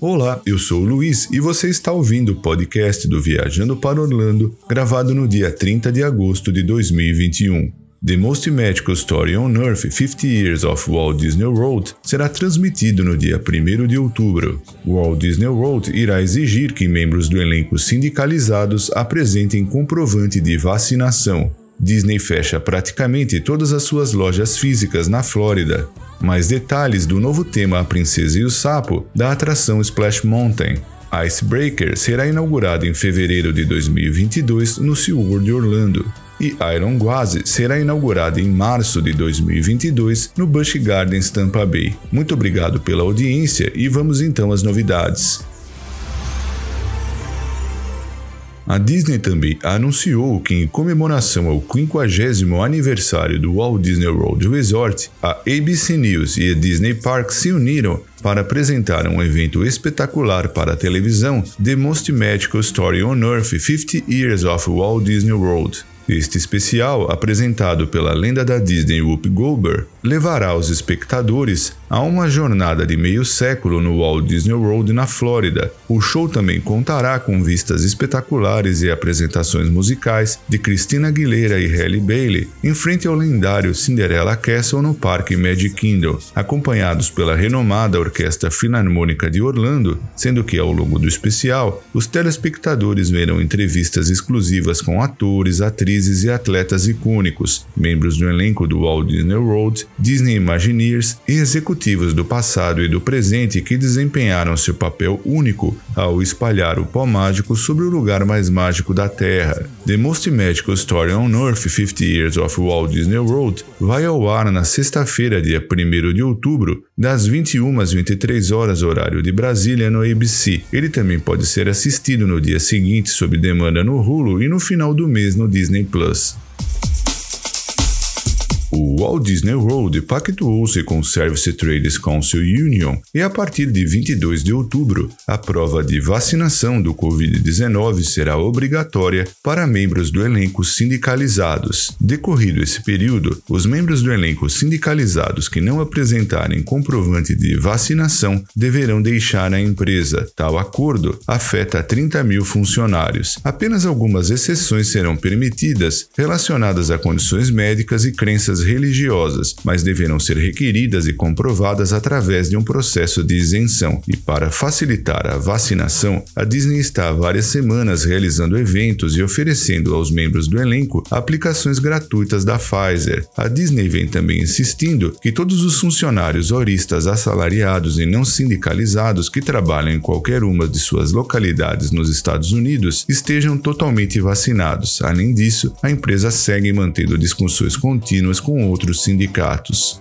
Olá, eu sou o Luiz e você está ouvindo o podcast do Viajando para Orlando, gravado no dia 30 de agosto de 2021. The Most Magical Story on Earth 50 Years of Walt Disney World será transmitido no dia 1 de outubro. Walt Disney World irá exigir que membros do elenco sindicalizados apresentem comprovante de vacinação. Disney fecha praticamente todas as suas lojas físicas na Flórida. Mais detalhes do novo tema A Princesa e o Sapo da atração Splash Mountain. Icebreaker será inaugurado em fevereiro de 2022 no SeaWorld de Orlando e Iron Gwazi será inaugurada em março de 2022 no Busch Gardens Tampa Bay. Muito obrigado pela audiência e vamos então às novidades. A Disney também anunciou que, em comemoração ao 50 aniversário do Walt Disney World Resort, a ABC News e a Disney Park se uniram para apresentar um evento espetacular para a televisão, The Most Magical Story on Earth 50 Years of Walt Disney World. Este especial, apresentado pela lenda da Disney Whoopi Goldberg, levará os espectadores a uma jornada de meio século no Walt Disney World na Flórida. O show também contará com vistas espetaculares e apresentações musicais de Christina Aguilera e Halle Bailey em frente ao lendário Cinderella Castle no Parque Magic Kingdom, acompanhados pela renomada Orquestra Filarmônica de Orlando, sendo que ao longo do especial, os telespectadores verão entrevistas exclusivas com atores, atrizes atrizes e atletas icônicos, membros do elenco do Walt Disney World, Disney Imagineers e executivos do passado e do presente que desempenharam seu papel único ao espalhar o pó mágico sobre o lugar mais mágico da Terra. The Most Magical Story on Earth 50 Years of Walt Disney World vai ao ar na sexta-feira, dia 1 de outubro, das 21 às 23 horas horário de Brasília no ABC. Ele também pode ser assistido no dia seguinte sob demanda no Hulu e no final do mês no Disney Plus. O Walt Disney World pactuou-se com o Service Traders Council Union e, a partir de 22 de outubro, a prova de vacinação do Covid-19 será obrigatória para membros do elenco sindicalizados. Decorrido esse período, os membros do elenco sindicalizados que não apresentarem comprovante de vacinação deverão deixar a empresa. Tal acordo afeta 30 mil funcionários. Apenas algumas exceções serão permitidas relacionadas a condições médicas e crenças religiosas, mas deverão ser requeridas e comprovadas através de um processo de isenção. E para facilitar a vacinação, a Disney está há várias semanas realizando eventos e oferecendo aos membros do elenco aplicações gratuitas da Pfizer. A Disney vem também insistindo que todos os funcionários horistas assalariados e não sindicalizados que trabalham em qualquer uma de suas localidades nos Estados Unidos estejam totalmente vacinados. Além disso, a empresa segue mantendo discussões contínuas com com outros sindicatos.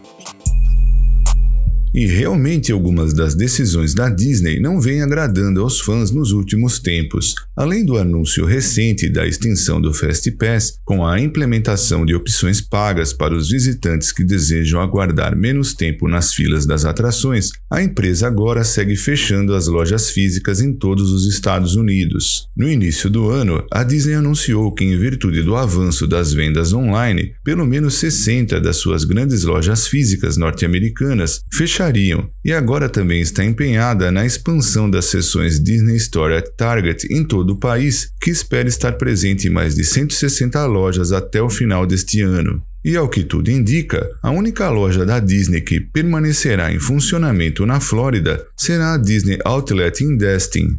E realmente algumas das decisões da Disney não vêm agradando aos fãs nos últimos tempos. Além do anúncio recente da extinção do Fast Pass, com a implementação de opções pagas para os visitantes que desejam aguardar menos tempo nas filas das atrações, a empresa agora segue fechando as lojas físicas em todos os Estados Unidos. No início do ano, a Disney anunciou que, em virtude do avanço das vendas online, pelo menos 60 das suas grandes lojas físicas norte-americanas fechariam, e agora também está empenhada na expansão das seções Disney Store at Target em todo todo o país, que espera estar presente em mais de 160 lojas até o final deste ano. E ao que tudo indica, a única loja da Disney que permanecerá em funcionamento na Flórida será a Disney Outlet em Destin,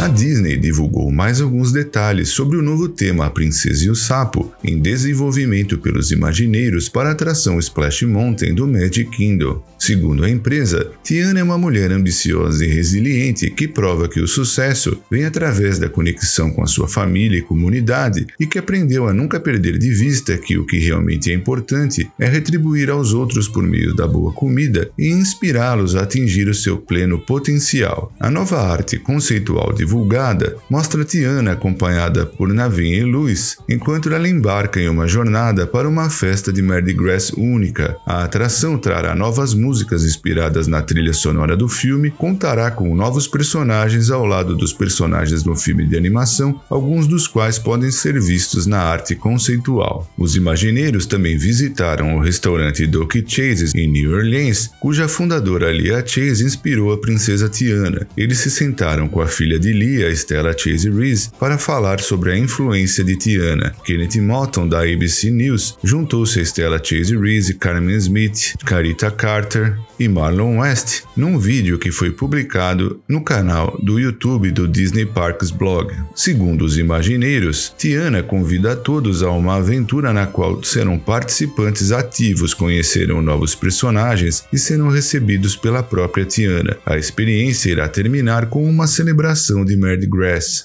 a Disney divulgou mais alguns detalhes sobre o novo tema A Princesa e o Sapo, em desenvolvimento pelos imagineiros para a atração Splash Mountain do Magic Kingdom. Segundo a empresa, Tiana é uma mulher ambiciosa e resiliente que prova que o sucesso vem através da conexão com a sua família e comunidade e que aprendeu a nunca perder de vista que o que realmente é importante é retribuir aos outros por meio da boa comida e inspirá-los a atingir o seu pleno potencial. A nova arte conceitual de divulgada mostra Tiana acompanhada por Navin e Lewis enquanto ela embarca em uma jornada para uma festa de Mardi Gras única. A atração trará novas músicas inspiradas na trilha sonora do filme, contará com novos personagens ao lado dos personagens do filme de animação, alguns dos quais podem ser vistos na arte conceitual. Os imagineiros também visitaram o restaurante Doki Chases em New Orleans, cuja fundadora Lia Chase inspirou a princesa Tiana. Eles se sentaram com a filha de Lia, Stella Chase Reese, para falar sobre a influência de Tiana. Kenneth Motton, da ABC News, juntou-se a Stella Chase Reese, Carmen Smith, Carita Carter e Marlon West num vídeo que foi publicado no canal do YouTube do Disney Parks Blog. Segundo os imagineiros, Tiana convida a todos a uma aventura na qual serão participantes ativos, conhecerão novos personagens e serão recebidos pela própria Tiana. A experiência irá terminar com uma celebração de Mardi Gras.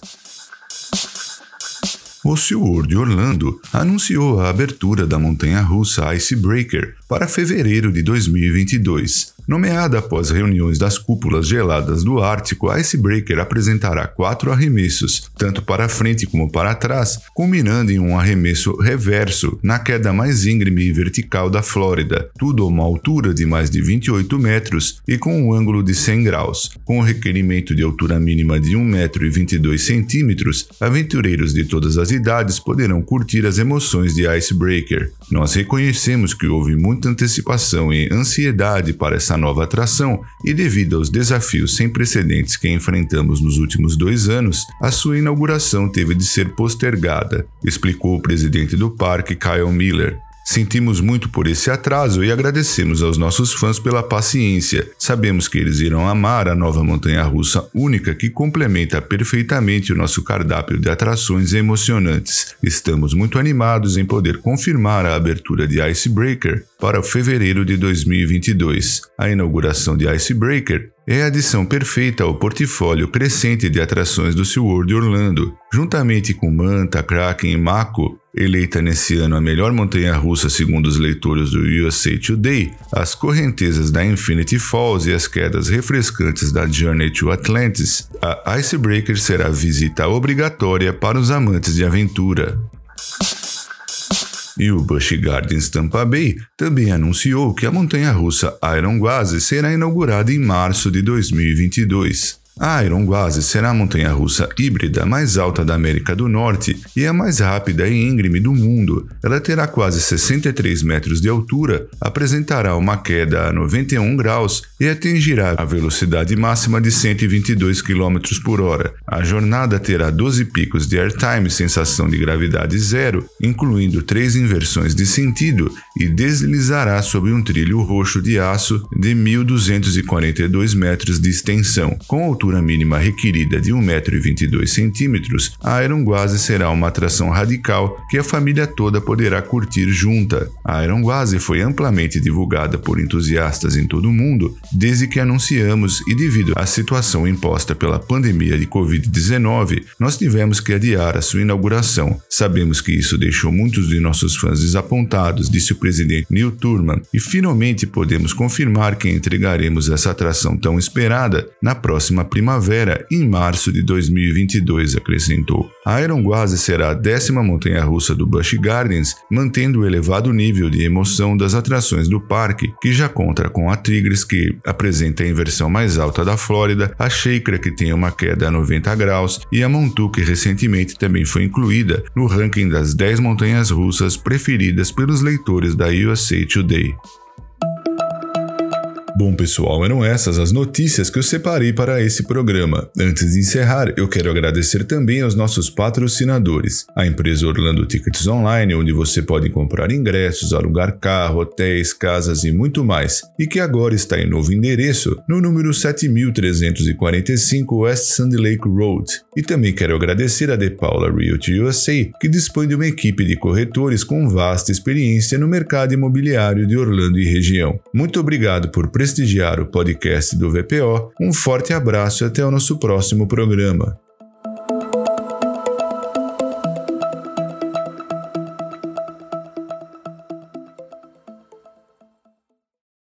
O SeaWorld Orlando anunciou a abertura da montanha-russa Icebreaker para fevereiro de 2022. Nomeada após reuniões das cúpulas geladas do Ártico, a Icebreaker apresentará quatro arremessos, tanto para frente como para trás, culminando em um arremesso reverso na queda mais íngreme e vertical da Flórida, tudo a uma altura de mais de 28 metros e com um ângulo de 100 graus. Com o requerimento de altura mínima de 1,22 m, aventureiros de todas as idades poderão curtir as emoções de Icebreaker. Nós reconhecemos que houve muita antecipação e ansiedade para essa nova atração e, devido aos desafios sem precedentes que enfrentamos nos últimos dois anos, a sua inauguração teve de ser postergada, explicou o presidente do parque, Kyle Miller. Sentimos muito por esse atraso e agradecemos aos nossos fãs pela paciência. Sabemos que eles irão amar a nova montanha-russa única que complementa perfeitamente o nosso cardápio de atrações emocionantes. Estamos muito animados em poder confirmar a abertura de Icebreaker para fevereiro de 2022. A inauguração de Icebreaker é a adição perfeita ao portfólio crescente de atrações do SeaWorld Orlando. Juntamente com Manta, Kraken e Mako, eleita nesse ano a melhor montanha-russa segundo os leitores do USA Today, as correntezas da Infinity Falls e as quedas refrescantes da Journey to Atlantis, a Icebreaker será visita obrigatória para os amantes de aventura. E o Busch Gardens Tampa Bay também anunciou que a montanha-russa Iron Gwazi será inaugurada em março de 2022. A Iron Gwazi será a montanha-russa híbrida mais alta da América do Norte e a mais rápida e íngreme do mundo. Ela terá quase 63 metros de altura, apresentará uma queda a 91 graus e atingirá a velocidade máxima de 122 km por hora. A jornada terá 12 picos de airtime sensação de gravidade zero, incluindo três inversões de sentido, e deslizará sobre um trilho roxo de aço de 1.242 metros de extensão, com altura altura mínima requerida de 1,22m, a Iron será uma atração radical que a família toda poderá curtir junta. A Iron foi amplamente divulgada por entusiastas em todo o mundo desde que anunciamos e devido à situação imposta pela pandemia de Covid-19, nós tivemos que adiar a sua inauguração. Sabemos que isso deixou muitos de nossos fãs desapontados, disse o presidente Neil Turman, e finalmente podemos confirmar que entregaremos essa atração tão esperada na próxima primavera em março de 2022, acrescentou. A Iron Gwazi será a décima montanha-russa do Busch Gardens, mantendo o elevado nível de emoção das atrações do parque, que já conta com a Tigres, que apresenta a inversão mais alta da Flórida, a Sheikra, que tem uma queda a 90 graus, e a Montu, que recentemente também foi incluída no ranking das 10 montanhas russas preferidas pelos leitores da USA Today. Bom, pessoal, eram essas as notícias que eu separei para esse programa. Antes de encerrar, eu quero agradecer também aos nossos patrocinadores, a empresa Orlando Tickets Online, onde você pode comprar ingressos, alugar carro, hotéis, casas e muito mais, e que agora está em novo endereço, no número 7345 West Sandy Lake Road. E também quero agradecer a De Paula Realty USA, que dispõe de uma equipe de corretores com vasta experiência no mercado imobiliário de Orlando e região. Muito obrigado por prestigiar o podcast do VPO. Um forte abraço e até o nosso próximo programa.